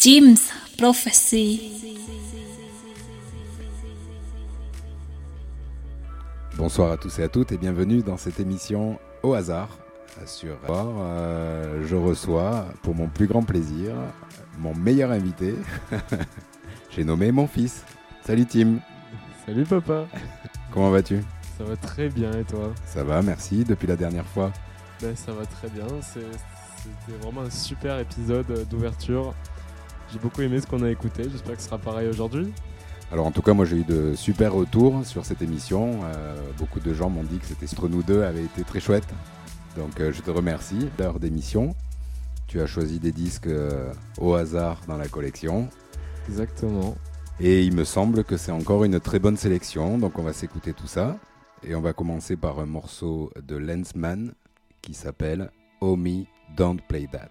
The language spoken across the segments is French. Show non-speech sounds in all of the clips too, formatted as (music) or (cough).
Jim's Prophecy. Bonsoir à tous et à toutes et bienvenue dans cette émission au hasard sur euh, je reçois pour mon plus grand plaisir mon meilleur invité. (laughs) J'ai nommé mon fils. Salut Tim. Salut papa. Comment vas-tu? Ça va très bien et toi? Ça va, merci. Depuis la dernière fois? Ben, Ça va très bien. C'était vraiment un super épisode d'ouverture. J'ai beaucoup aimé ce qu'on a écouté. J'espère que ce sera pareil aujourd'hui. Alors en tout cas, moi j'ai eu de super retours sur cette émission. Euh, beaucoup de gens m'ont dit que c'était entre nous deux avait été très chouette. Donc euh, je te remercie. L'heure d'émission, tu as choisi des disques euh, au hasard dans la collection. Exactement. Et il me semble que c'est encore une très bonne sélection. Donc on va s'écouter tout ça. Et on va commencer par un morceau de Lensman qui s'appelle Oh Me, Don't Play That.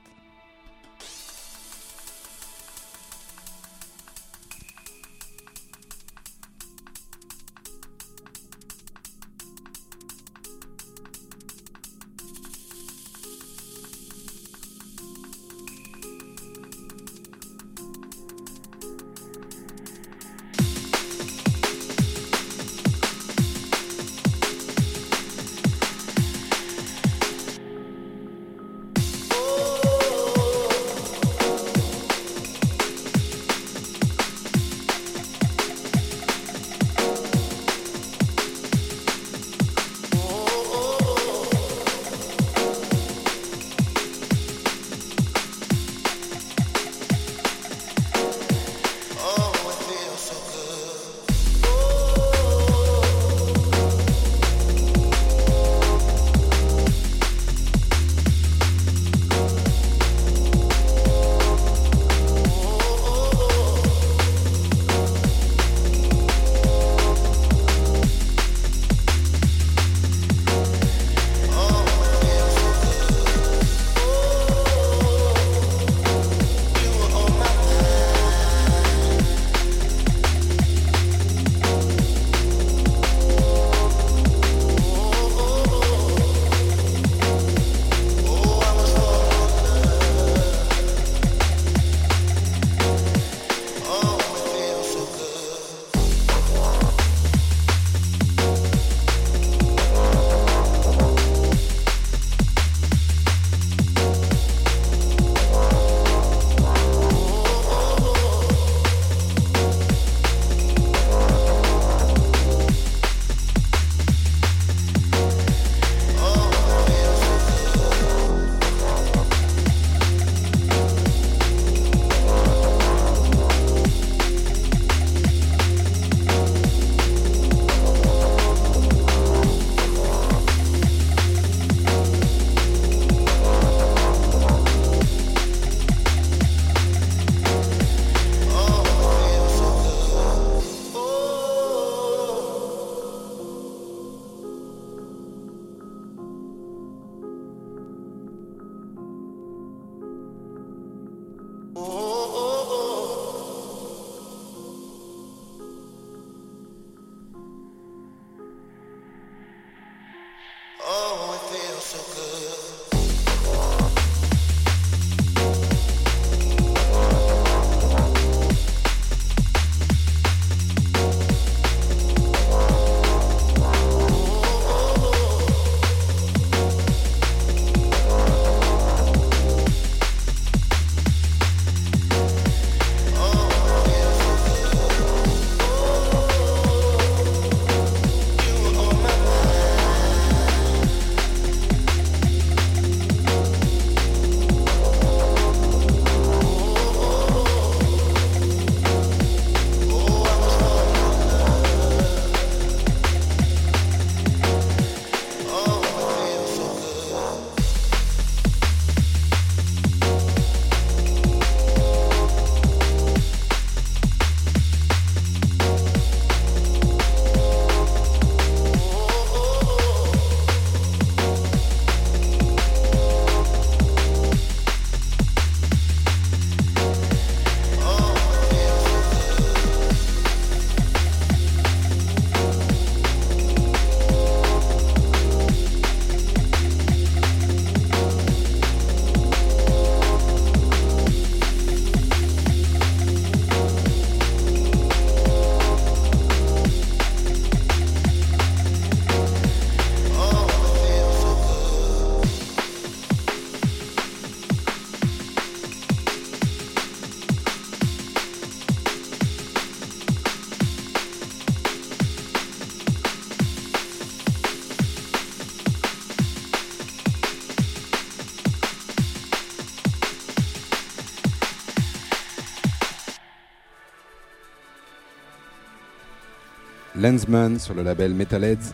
Lensman sur le label Metalheads.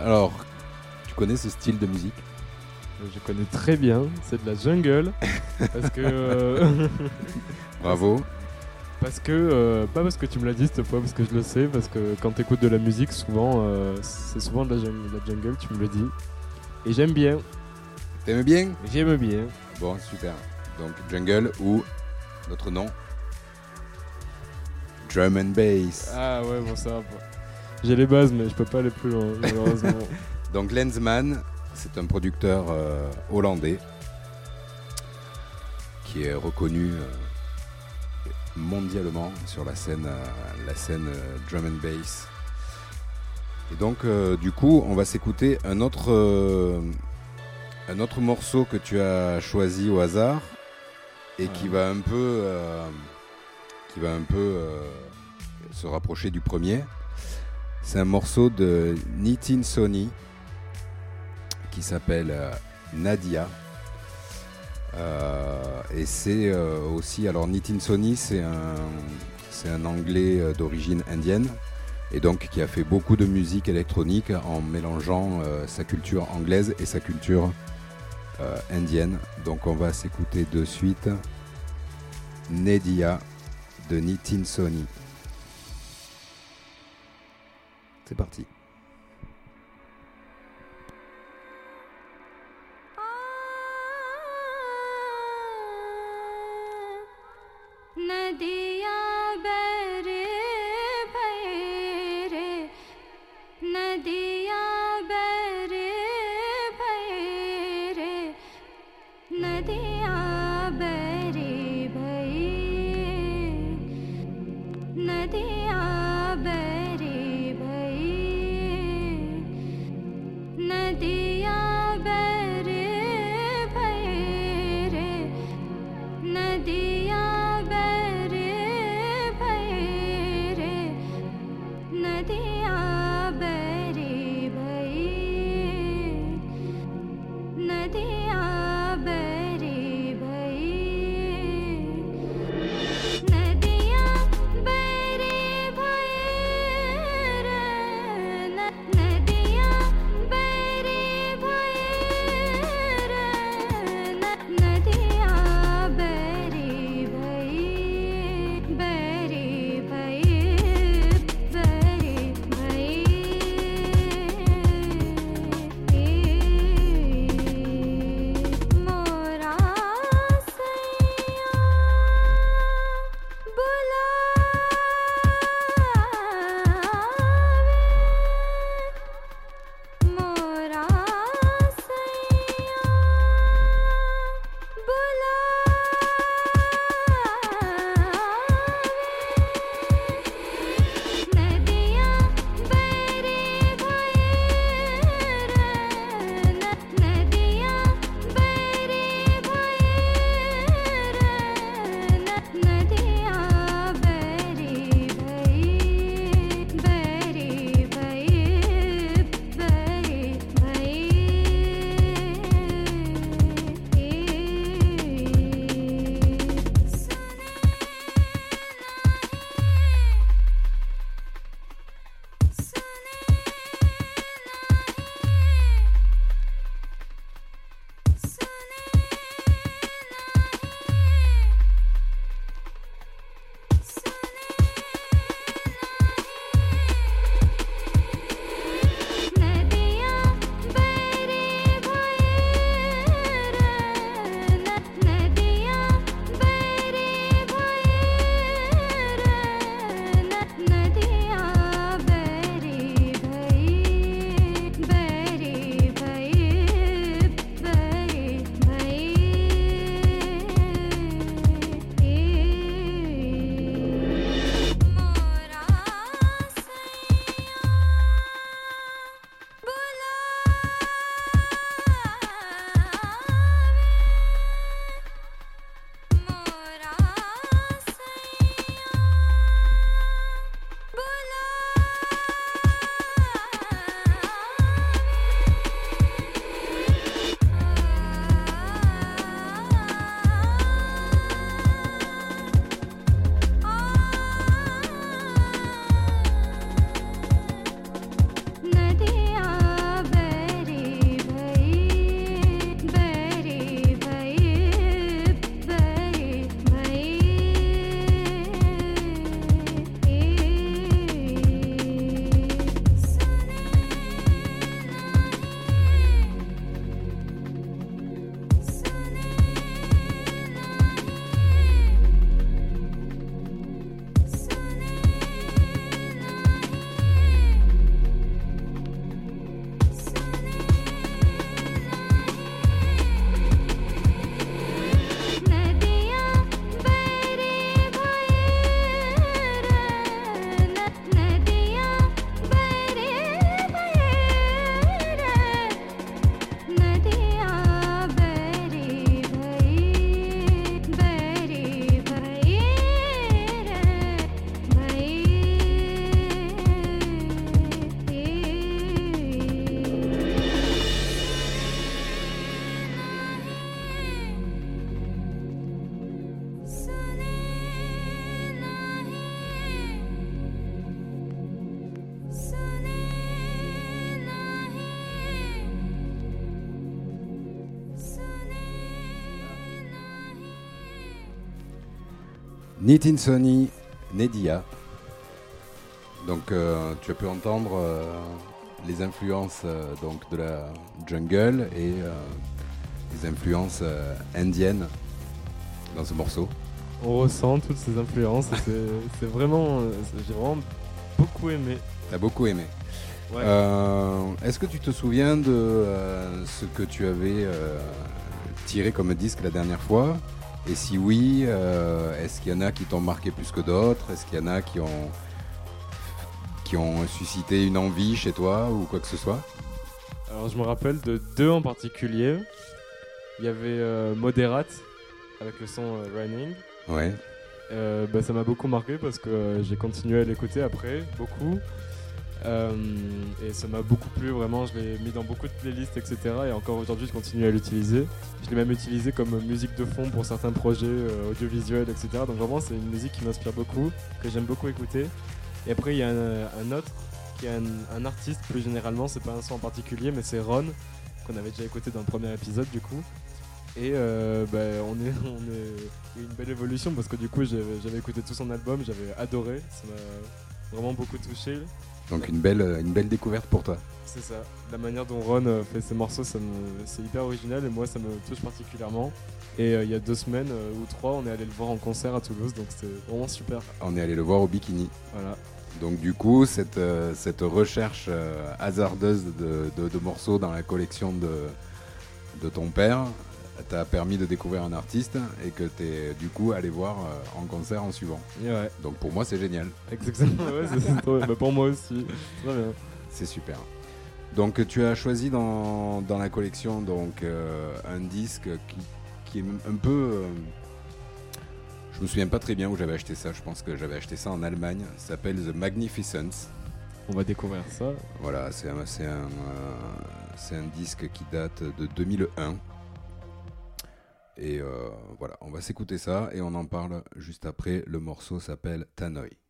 Alors, tu connais ce style de musique? Je connais très bien, c'est de la jungle. parce que. euh, (laughs) Bravo. Parce que, euh, pas parce que tu me l'as dit cette fois, parce que je le sais, parce que quand tu écoutes de la musique, souvent, euh, c'est souvent de la, jung- de la jungle, tu me le dis. Et j'aime bien, T'aimes bien? J'aime bien. Bon, super. Donc, Jungle ou notre nom Drum and Bass. Ah ouais, bon, ça va. J'ai les bases, mais je peux pas aller plus loin, malheureusement. (laughs) Donc Lensman, c'est un producteur euh, hollandais qui est reconnu euh, mondialement sur la scène, euh, la scène drum and bass. Et donc du coup, on va s'écouter un autre, un autre morceau que tu as choisi au hasard et qui va un peu, qui va un peu euh, se rapprocher du premier. C'est un morceau de Nitin Sony qui s'appelle euh, Nadia. Euh, et c'est aussi, alors Nitin Sony, c'est un, un anglais d'origine indienne et donc qui a fait beaucoup de musique électronique en mélangeant sa culture anglaise et sa culture indienne. Donc on va s'écouter de suite Nadia de Nitin Sony. C'est parti. Nitin Sony, Nedia. Donc euh, tu as pu entendre euh, les influences euh, donc de la jungle et les influences indiennes dans ce morceau. On ressent toutes ces influences. (laughs) c'est- vraiment. J'ai vraiment beaucoup aimé. T'as beaucoup aimé. Ouais. Est-ce que tu te souviens de ce que tu avais tiré comme disque la dernière fois? Et si oui, euh, est-ce qu'il y en a qui t'ont marqué plus que d'autres? Est-ce qu'il y en a qui ont qui ont suscité une envie chez toi ou quoi que ce soit? Alors je me rappelle de deux en particulier. Il y avait euh, Moderate avec le son euh, Running. Ouais. Euh, bah, ça m'a beaucoup marqué parce que euh, j'ai continué à l'écouter après, beaucoup. Euh, et ça m'a beaucoup plu, vraiment. Je l'ai mis dans beaucoup de playlists, etc. Et encore aujourd'hui, je continue à l'utiliser. Je l'ai même utilisé comme musique de fond pour certains projets euh, audiovisuels, etc. Donc vraiment, c'est une musique qui m'inspire beaucoup, que j'aime beaucoup écouter. Et après, il y a un, autre qui est un, artiste, plus généralement, c'est pas un son en particulier, mais c'est Ron, qu'on avait déjà écouté dans le premier épisode, du coup. Et euh, bah, on est, (laughs) on est une belle évolution parce que du coup j'avais écouté tout son album, j'avais adoré, ça m'a vraiment beaucoup touché. Donc une belle une belle découverte pour toi. C'est ça, la manière dont Ron euh, fait ses morceaux, ça me- c'est hyper original et moi ça me touche particulièrement. Et euh, il y a deux semaines euh, ou trois, on est allé le voir en concert à Toulouse, donc c'était vraiment super. On est allé le voir au Bikini. Voilà. Donc du coup, cette, euh, cette recherche euh, hasardeuse de, de- de morceaux dans la collection de, de ton père t'a permis de découvrir un artiste et que tu es du coup allé voir euh, en concert en suivant. Ouais, Donc pour moi, c'est génial. exactement. ouais, c'est- trop- bah, pour moi aussi. Très bien. C'est super. Donc tu as choisi dans, dans la collection donc, euh, un disque qui, qui est un peu... euh, je me souviens pas très bien où j'avais acheté ça. Je pense que j'avais acheté ça en Allemagne. Ça s'appelle The Magnificence. On va découvrir ça. Voilà, c'est un, c'est un, euh, c'est un disque qui date de 2001. Et euh, voilà, on va s'écouter ça et on en parle juste après. Le morceau s'appelle. Tanoi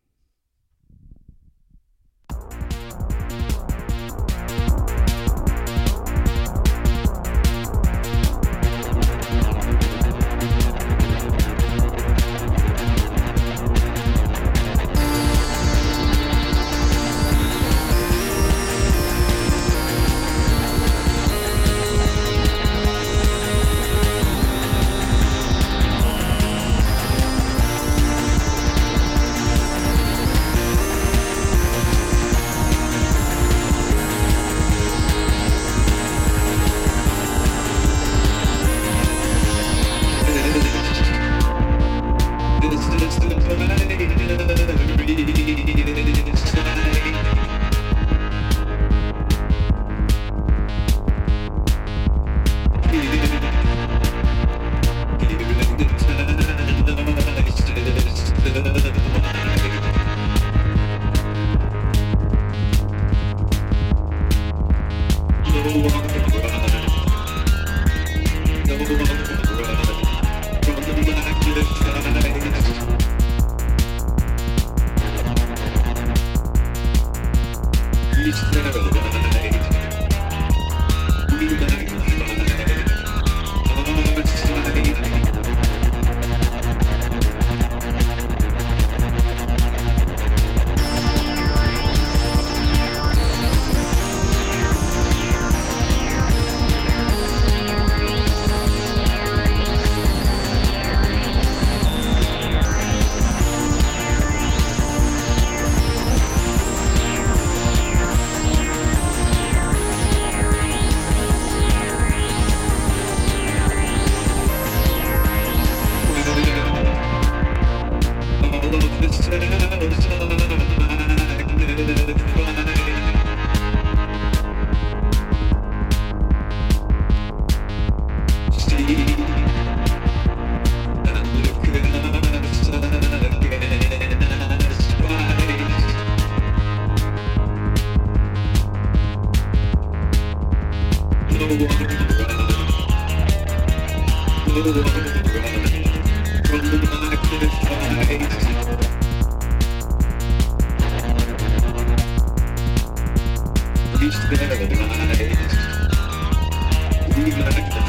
die kleine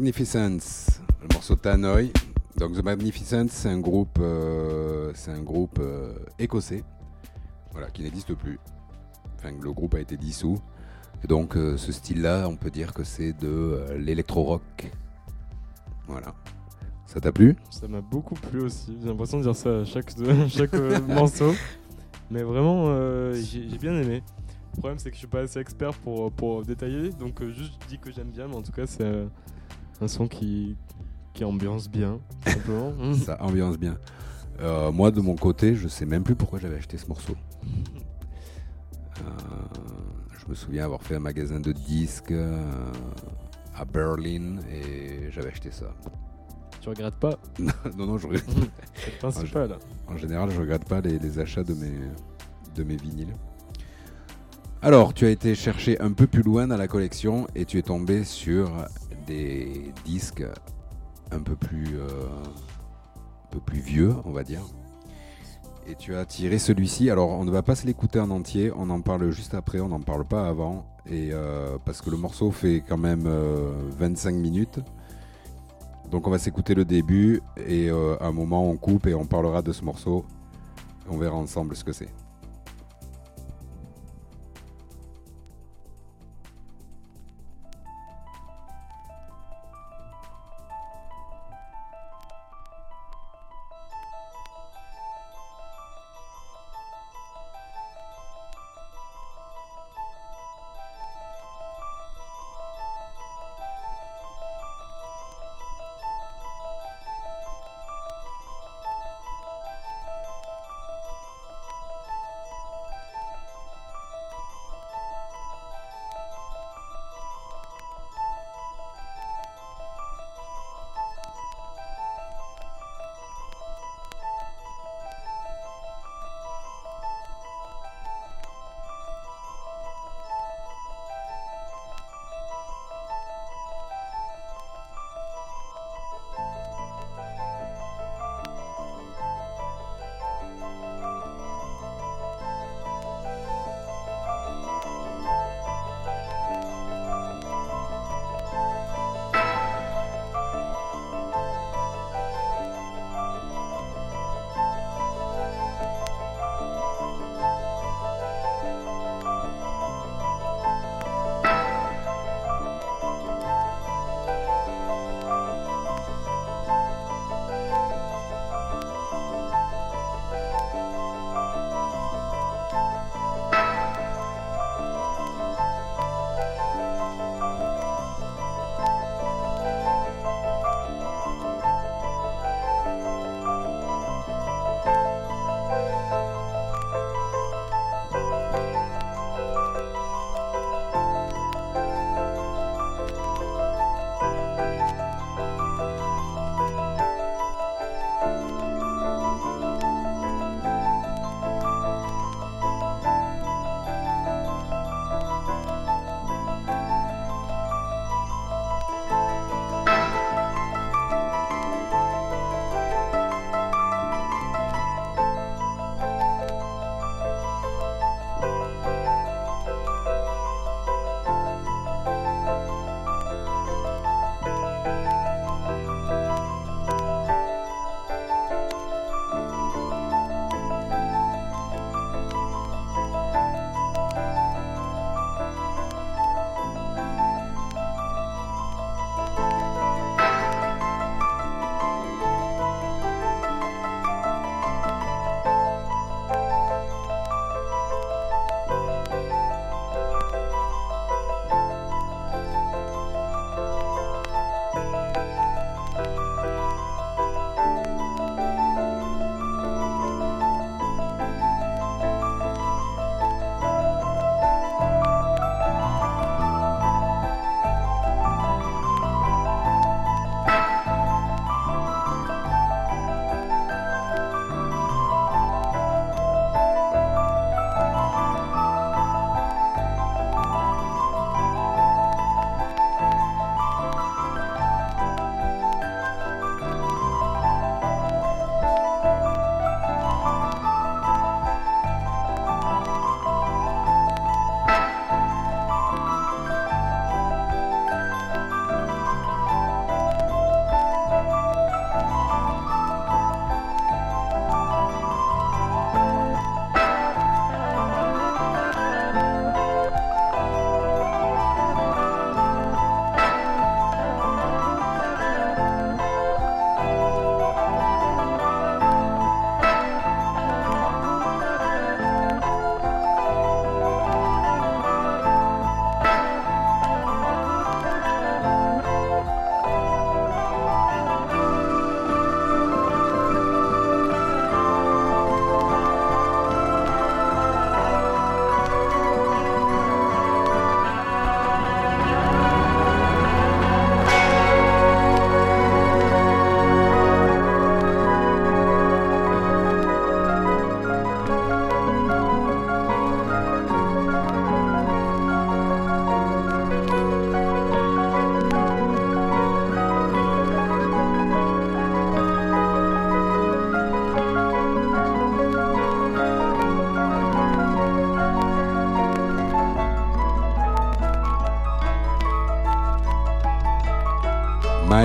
Magnificence, le morceau Tannoy. Donc The Magnificence, c'est un groupe, euh, c'est un groupe euh, écossais, voilà, qui n'existe plus. Enfin, le groupe a été dissous. Et donc euh, ce style-là, on peut dire que c'est de l'électro-rock. Voilà. Ça t'a plu? Ça m'a beaucoup plu aussi. J'ai l'impression de dire ça à chaque, (laughs) chaque (laughs) morceau. Mais vraiment, j'ai bien aimé. Le problème, c'est que je suis pas assez expert pour, pour détailler. Donc, euh, juste, je dis que j'aime bien. Mais en tout cas, c'est euh, un son qui, qui ambiance bien, simplement. (laughs) Ça ambiance bien. Euh, moi, de mon côté, je sais même plus pourquoi j'avais acheté ce morceau. Euh, je me souviens avoir fait un magasin de disques euh, à Berlin et j'avais acheté ça. tu regrettes pas (laughs) non, non, je, (laughs) C'est le principal. en général, je regarde pas les, les achats de mes, de mes vinyles. Alors, tu as été chercher un peu plus loin dans la collection et tu es tombé sur disques un peu plus, euh, un peu plus vieux, on va dire. Et tu as tiré celui-ci. Alors, on ne va pas se l'écouter en entier. On en parle juste après. On n'en parle pas avant. Et euh, parce que le morceau fait quand même euh, 25 minutes. Donc, on va s'écouter le début. Et euh, à un moment, on coupe et on parlera de ce morceau. On verra ensemble ce que c'est.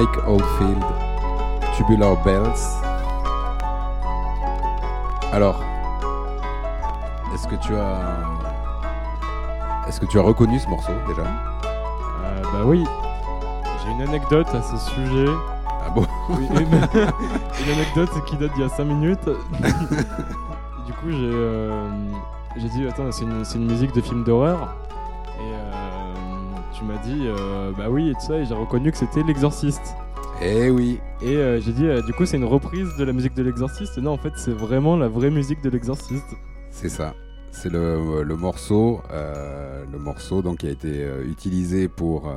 Mike Oldfield, Tubular Bells. Alors, est-ce que tu as, est-ce que tu as reconnu ce morceau déjà? Euh, bah oui, j'ai une anecdote à ce sujet. Ah bon? Oui, une, (laughs) une anecdote qui date d'il y a 5 minutes. (laughs) du coup, j'ai euh, j'ai dit, attends, c'est une, c'est une musique de film d'horreur. Dit, euh, bah oui, et tout ça, et j'ai reconnu que c'était L'Exorciste. Eh oui. Et euh, j'ai dit, euh, du coup, c'est une reprise de la musique de L'Exorciste. Non, en fait, c'est vraiment la vraie musique de L'Exorciste. C'est ça. C'est le, le morceau, euh, le morceau donc qui a été utilisé pour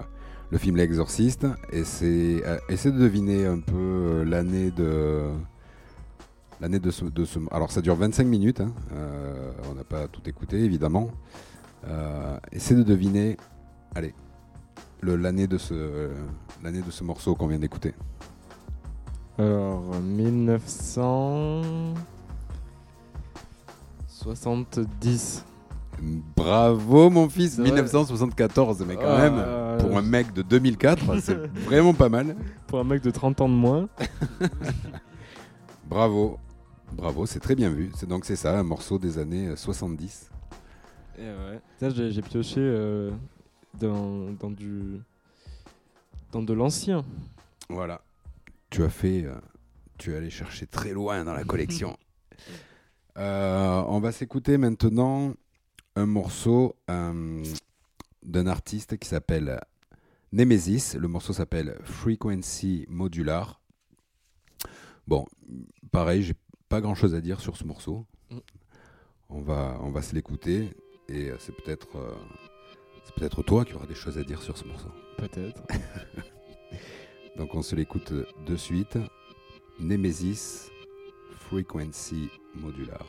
le film L'Exorciste. Et c'est, de deviner un peu l'année de l'année de ce, de ce. Alors ça dure 25 minutes. hein. On n'a pas tout écouté évidemment. Essaie de deviner. Allez, le, l'année de ce l'année de ce morceau qu'on vient d'écouter. Alors, 1970. Bravo mon fils, C'est vrai. 1974, mais quand Ah, même, euh, pour un mec de 2004, (laughs) c'est vraiment pas mal. Pour un mec de 30 ans de moins. (laughs) Bravo, bravo, c'est très bien vu. C'est donc c'est ça, un morceau des années euh, 70. Et ouais. Ça, j'ai j'ai pioché euh, dans, dans du. dans de l'ancien. Voilà. Tu as fait, euh, tu es allé chercher très loin dans la (laughs) collection. Euh, on va s'écouter maintenant un morceau euh, d'un artiste qui s'appelle Nemesis. Le morceau s'appelle Frequency Modular. Bon, pareil, j'ai pas grand chose à dire sur ce morceau. Mm. On va, on va se l'écouter et c'est peut-être, peut-être toi qui auras des choses à dire sur ce morceau. Peut-être. (laughs) Donc on se l'écoute de suite. Nemesis Frequency Modular.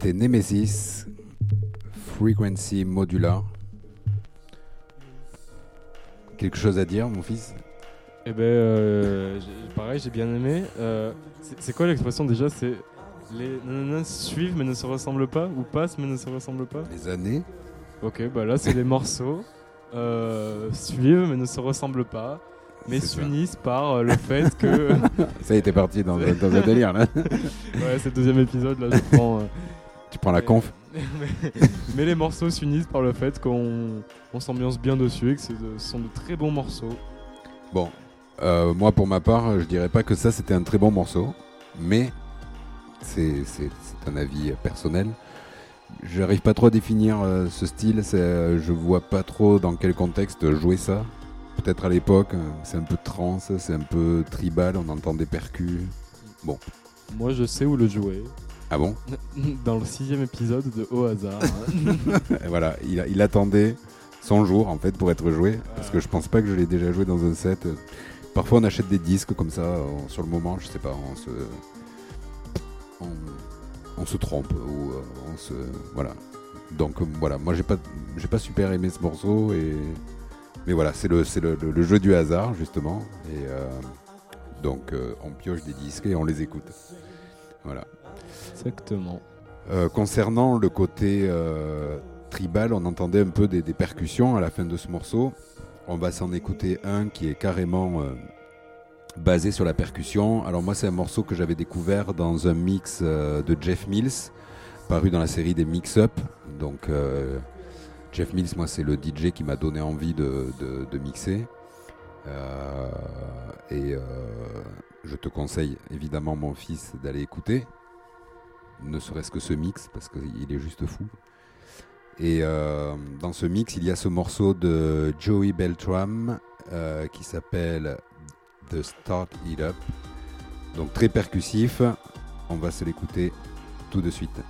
C'était Nemesis Frequency Modular. Quelque chose à dire, mon fils? Eh ben, euh, pareil, j'ai bien aimé. Euh, c'est- quoi l'expression déjà? C'est les nanana suivent mais ne se ressemblent pas ou passent mais ne se ressemblent pas? Les années Ok, bah là c'est les (laughs) morceaux euh, suivent mais ne se ressemblent pas, mais s'unissent par le fait que (laughs) Ça est, t'es parti dans, dans un délire là. (laughs) ouais, c'est le deuxième épisode là, je prends. euh, Tu prends la conf (laughs) mais, les morceaux s'unissent par le fait qu'on on s'ambiance bien dessus et que ce sont de très bons morceaux. Bon, euh, moi pour ma part, je dirais pas que ça c'était un très bon morceau, mais c'est un avis personnel. J'arrive pas trop à définir euh, ce style, euh, je vois pas trop dans quel contexte jouer ça. Peut-être à l'époque, euh, c'est un peu trance, c'est un peu tribal, on entend des percus. Moi je sais où le jouer. Ah bon (laughs) Dans le sixième épisode de Au hasard. (laughs) Et Voilà, il, il attendait son jour en fait pour être joué, parce que je pense pas que je l'ai déjà joué dans un set. Parfois on achète des disques comme ça, on- sur le moment, je sais pas, on se, on, on se trompe ou euh, on se, voilà. Donc euh, voilà, moi j'ai pas, j'ai pas super aimé ce morceau et, mais voilà, c'est le, c'est le, le- le jeu du hasard justement et euh, donc euh, on pioche des disques et on les écoute. Voilà. Exactement. Euh, concernant le côté euh, tribal, on entendait un peu des, percussions à la fin de ce morceau. On va s'en écouter un qui est carrément euh, basé sur la percussion. Alors moi, c'est un morceau que j'avais découvert dans un mix de Jeff Mills, paru dans la série des Mix-Up. Donc euh, Jeff Mills, moi, c'est le DJ qui m'a donné envie de, mixer. Et je te conseille évidemment, mon fils, d'aller écouter ne serait-ce que ce mix, parce qu'il est juste fou. Et euh, dans ce mix, il y a ce morceau de Joey Beltram euh, qui s'appelle The Start It Up. Donc très percussif. On va se l'écouter tout de suite.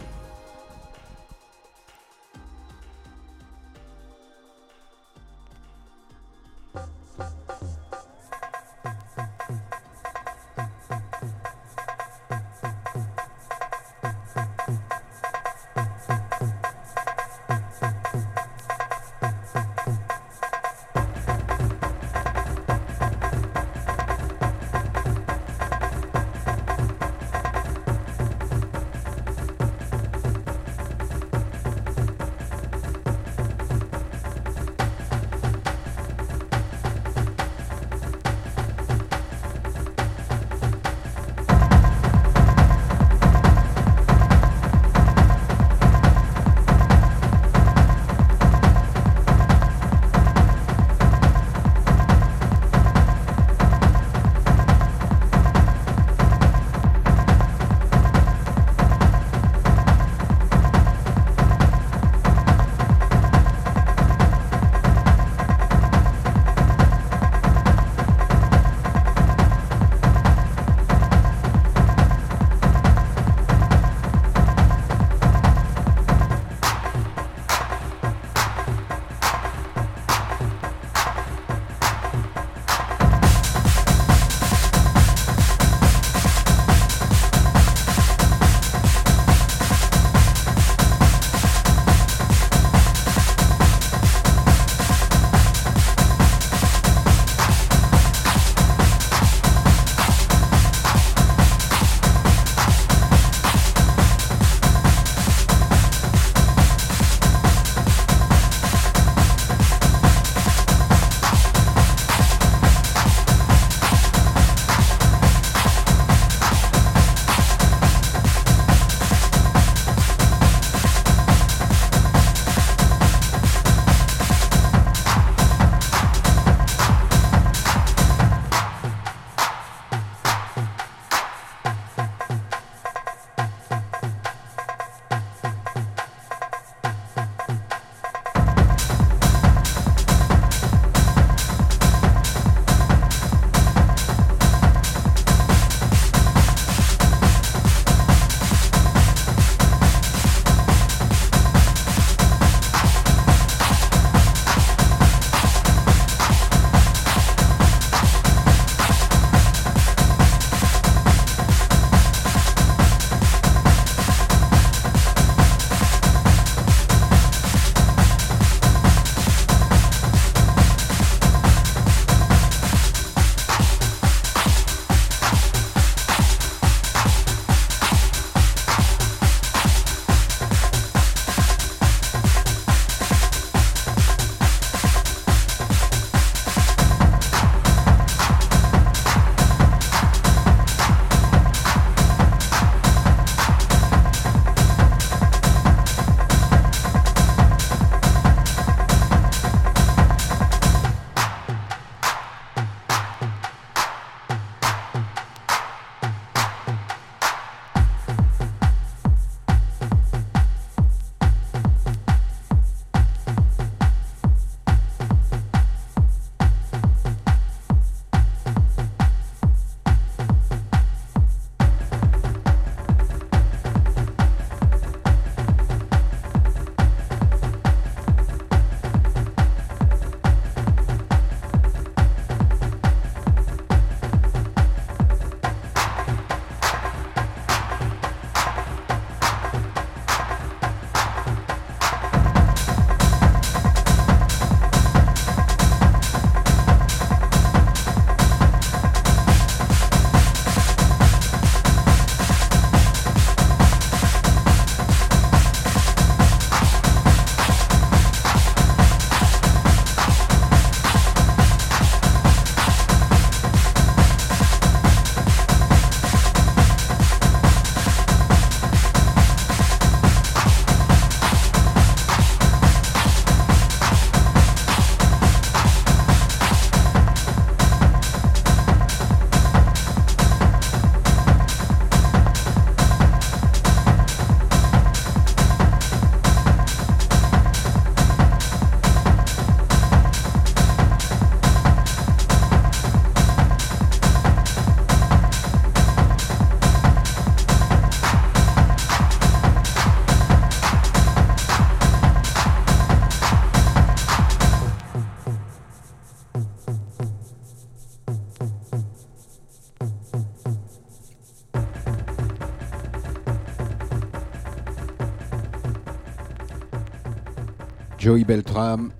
Joey Beltram,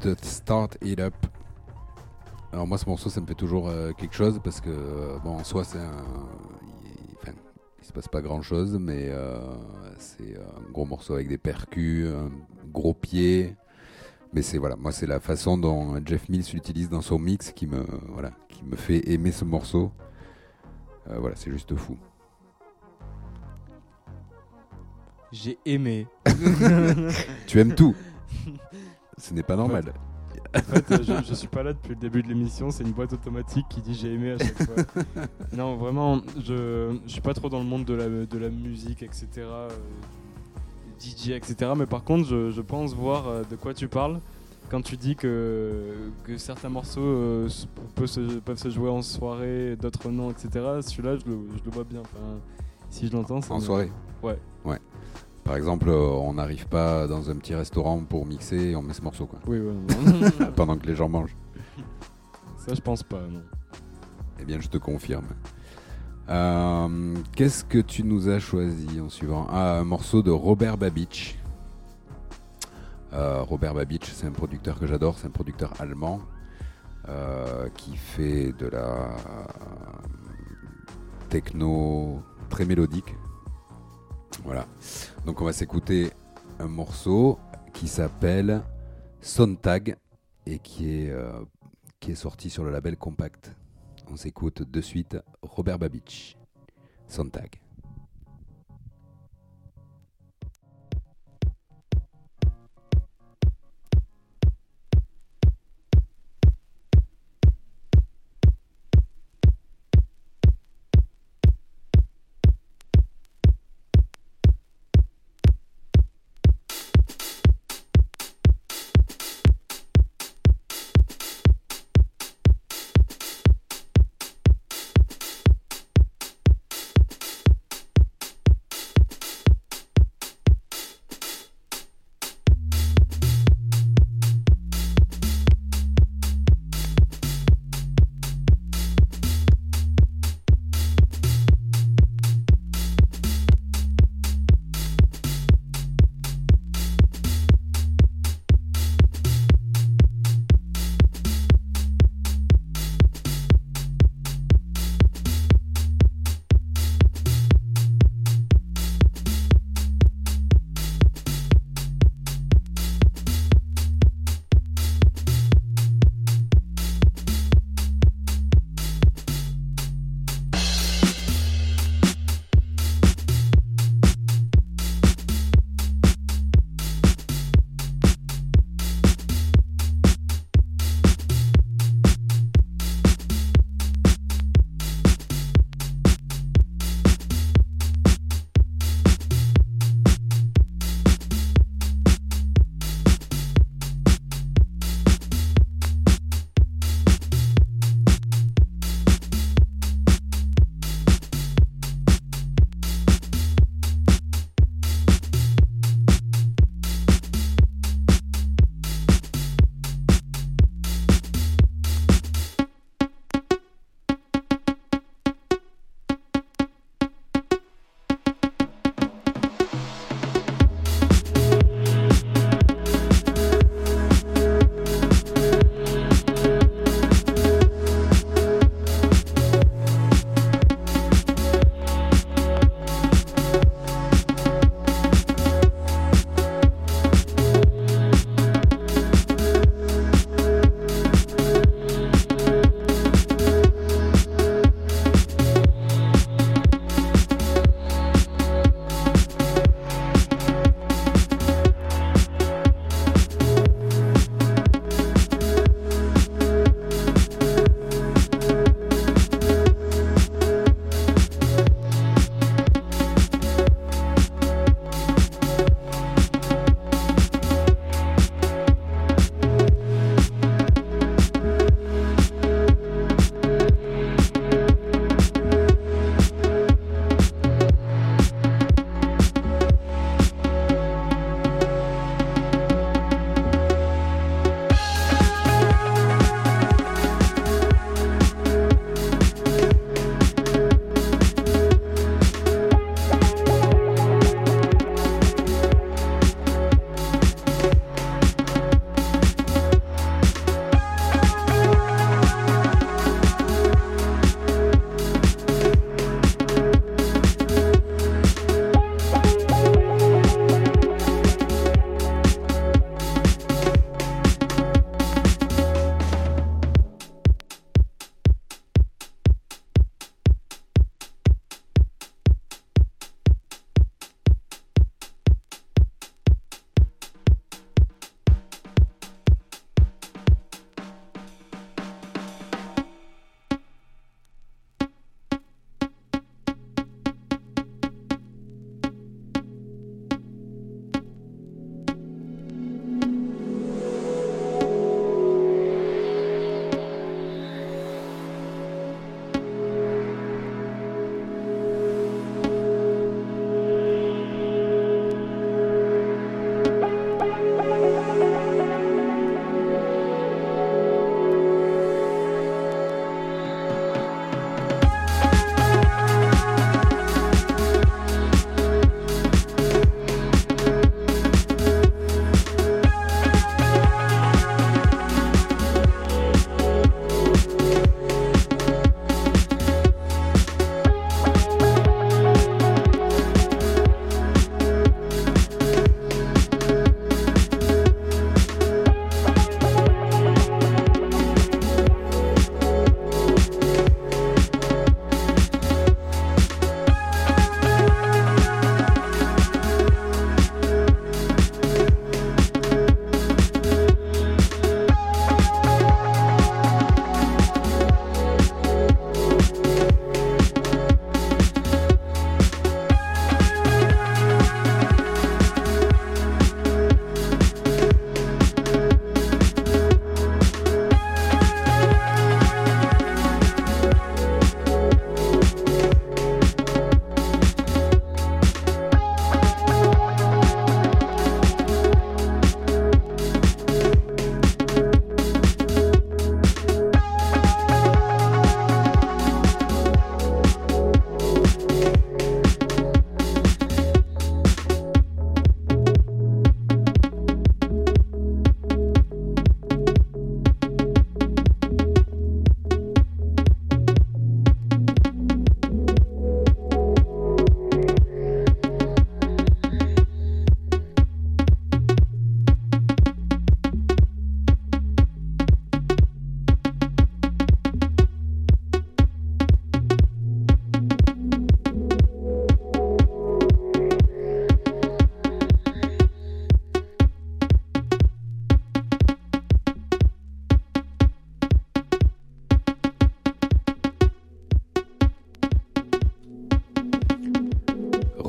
The Start It Up. Alors moi ce morceau ça me fait toujours euh, quelque chose parce que euh, bon en soi c'est un... Enfin, il se passe pas grand chose mais euh, c'est un gros morceau avec des percus, un gros pied. Mais c'est voilà, moi c'est la façon dont Jeff Mills l'utilise dans son mix qui me voilà, qui me fait aimer ce morceau. Voilà, c'est juste fou. J'ai aimé. (laughs) Tu aimes tout. Ce n'est pas normal. En fait, euh, je, je suis pas là depuis le début de l'émission, c'est une boîte automatique qui dit j'ai aimé à chaque fois. (laughs) non, vraiment, je, je suis pas trop dans le monde de la, de la musique, etc. euh, DJ, etc. Mais par contre, je, je pense voir euh, de quoi tu parles quand tu dis que, que certains morceaux euh, peuvent, se, peuvent se jouer en soirée, d'autres non, etc. Celui-là, je le, je le vois bien. Enfin, si je l'entends, En soirée Ouais. Ouais. Par exemple, euh, on n'arrive pas dans un petit restaurant pour mixer et on met ce morceau quoi. Oui, ouais, (laughs) pendant que les gens mangent. ça, je pense pas, non. Eh bien, je te confirme. Euh, Qu'est-ce que tu nous as choisi en suivant? Ah, un morceau de Robert Babich. Euh, Robert Babich, c'est un producteur que j'adore, c'est un producteur allemand euh, qui fait de la techno très mélodique. Voilà. Donc on va s'écouter un morceau qui s'appelle Sontag et qui est, euh, qui est sorti sur le label Compact. On s'écoute de suite Robert Babich, Sontag.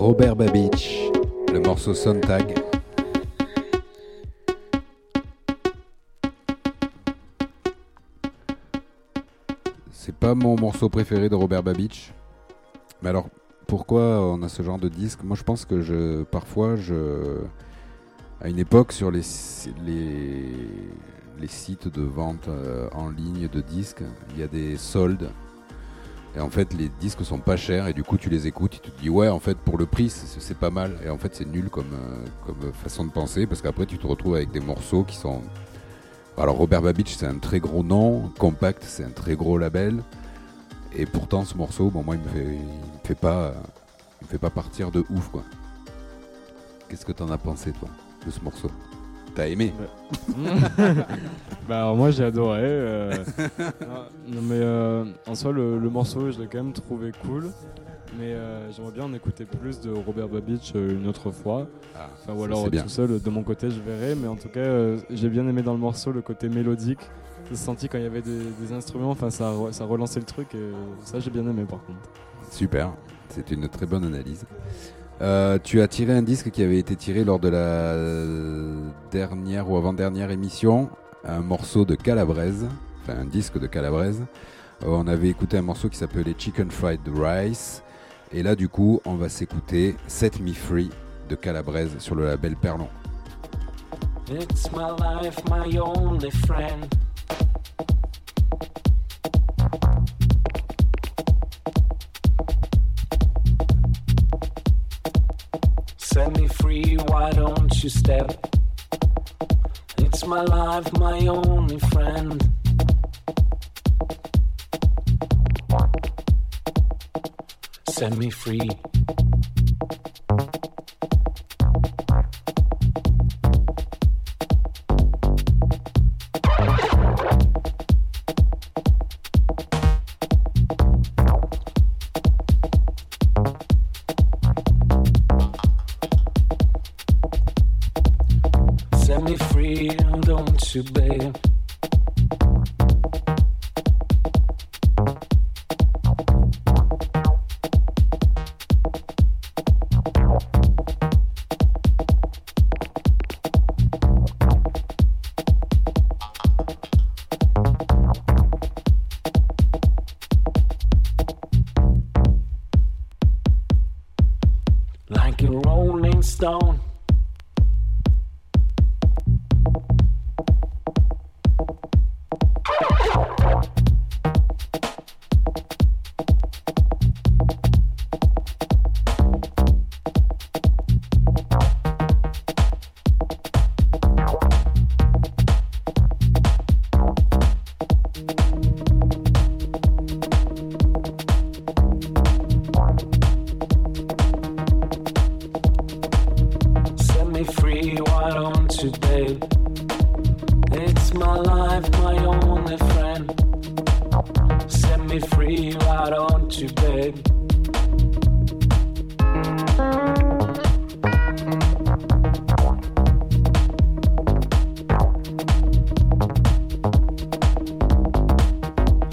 Robert Babich, le morceau Sontag. C'est pas mon morceau préféré de Robert Babich. Mais alors, pourquoi on a ce genre de disque? Moi, je pense que je, parfois, à une époque, sur les, les, les sites de vente euh, en ligne de disques, il y a des soldes. Et en fait, les disques sont pas chers et du coup, tu les écoutes et tu te dis, ouais, en fait, pour le prix, c'est pas mal. Et en fait, c'est nul comme, euh, comme façon de penser parce qu'après, tu te retrouves avec des morceaux qui sont. Alors, Robert Babich, c'est un très gros nom. Compact, c'est un très gros label. Et pourtant, ce morceau, bon, moi, il me fait, il me fait pas, il me fait pas partir de ouf, quoi. Qu'est-ce que t'en as pensé, toi, de ce morceau? T'as aimé (laughs) bah alors moi j'ai adoré. euh, (laughs) non, mais euh, en soi le, le morceau je l'ai quand même trouvé cool. Mais euh, j'aimerais bien en écouter plus de Robert Babich euh, une autre fois. Ah, Enfin, ou ça, alors c'est bien. tout seul de mon côté je verrai. Mais en tout cas euh, j'ai bien aimé dans le morceau le côté mélodique. J'ai senti quand il y avait des, des instruments, enfin ça, re- ça relançait le truc et ça j'ai bien aimé par contre. Super, c'est une très bonne analyse. Euh, tu as tiré un disque qui avait été tiré lors de la dernière ou avant-dernière émission, un morceau de Calabrese, enfin un disque de Calabrese. Euh, on avait écouté un morceau qui s'appelait Chicken Fried Rice, et là du coup on va s'écouter Set Me Free de Calabrese sur le label Perlon. It's my life, my only friend. Set me free, why don't you step? It's my life, my only friend. Set me free.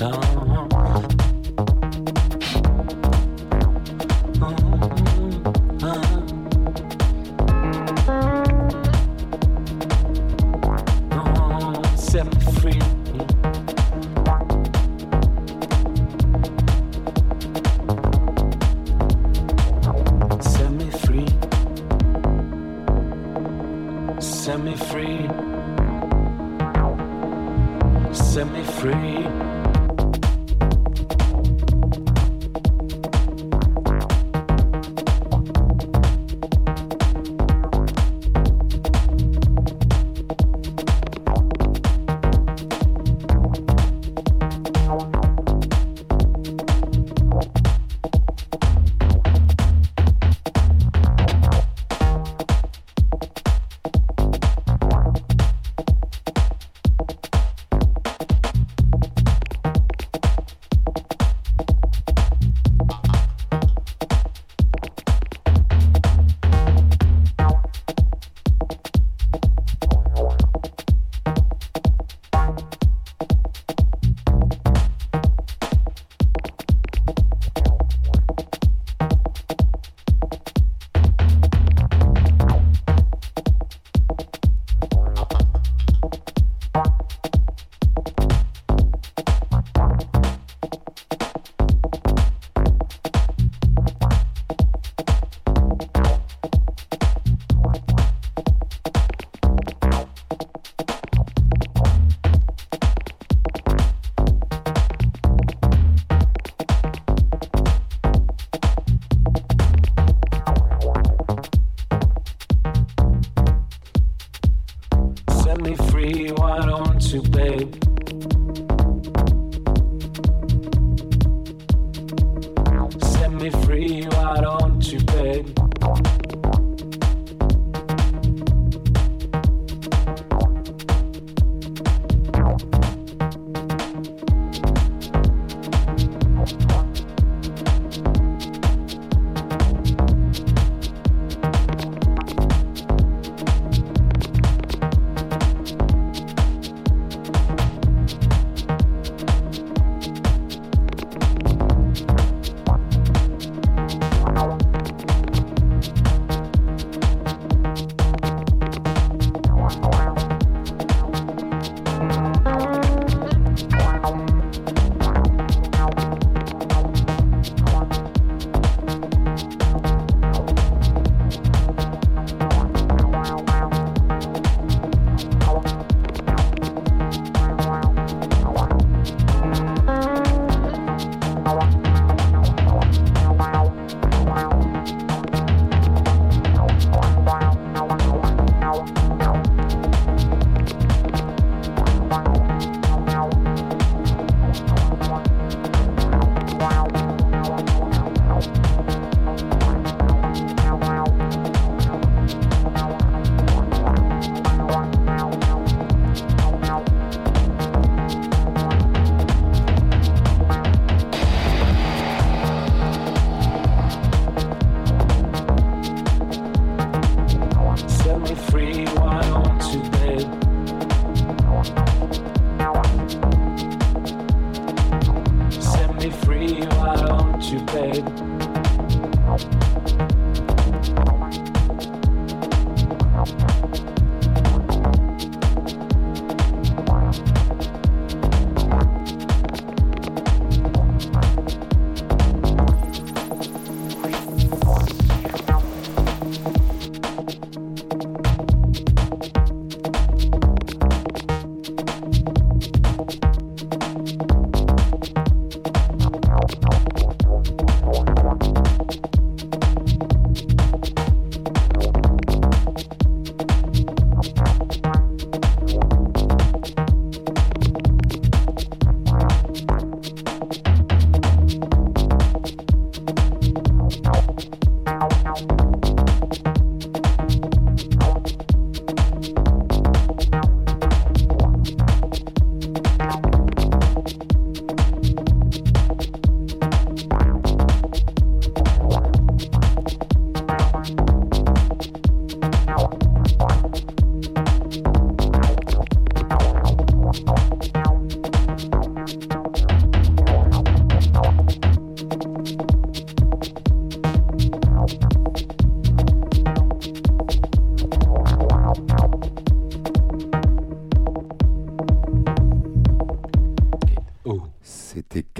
down. you paid.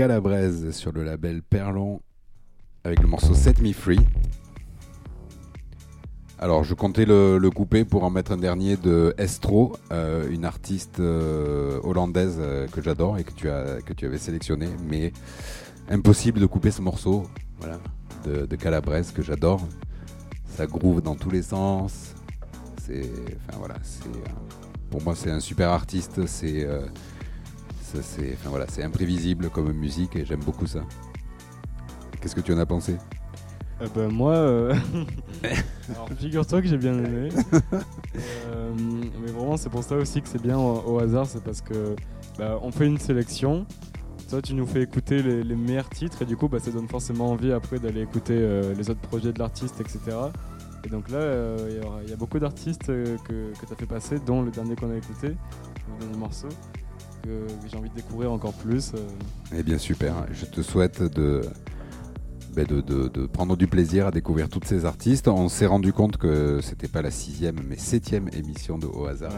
Calabrese sur le label Perlon avec le morceau Set Me Free. Alors, je comptais le, couper pour en mettre un dernier de Estro, euh, une artiste euh, hollandaise euh, que j'adore et que tu, as, avais sélectionné, mais impossible de couper ce morceau de, de que j'adore. Ça groove dans tous les sens. Enfin voilà, pour moi c'est un super artiste. C'est, enfin voilà, c'est imprévisible comme musique et j'aime beaucoup ça. Qu'est-ce que tu en as pensé? Euh, ben, moi, euh, (laughs) alors figure-toi que j'ai bien aimé. (laughs) Euh, mais vraiment, c'est pour ça aussi que c'est bien au, au hasard, c'est parce que bah, on fait une sélection. Toi, tu nous fais écouter les, les meilleurs titres et du coup, bah, ça donne forcément envie après d'aller écouter les autres projets de l'artiste, etc. Et donc là, euh, il y a beaucoup d'artistes euh, que, que tu as fait passer, dont le dernier qu'on a écouté, le dernier morceau, que, j'ai envie de découvrir encore plus. euh. Eh bien super, je te souhaite de, ben, de, de- de prendre du plaisir à découvrir tous ces artistes. On s'est rendu compte que c'était pas la sixième mais septième émission de Au hasard.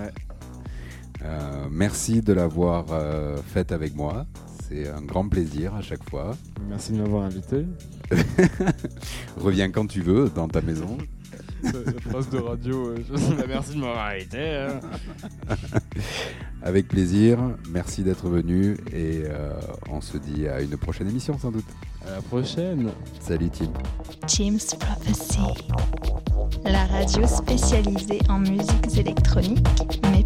Euh, merci de l'avoir euh, faite avec moi. C'est un grand plaisir à chaque fois. Merci de m'avoir invité. (laughs) Reviens quand tu veux dans ta maison. (laughs) La phrase de radio, euh, je- merci de m'avoir invité. hein. (laughs) Avec plaisir, merci d'être venu et euh, on se dit à une prochaine émission sans doute. À la prochaine. Salut Tim. Jim's Prophecy, la radio spécialisée en musiques électroniques, mais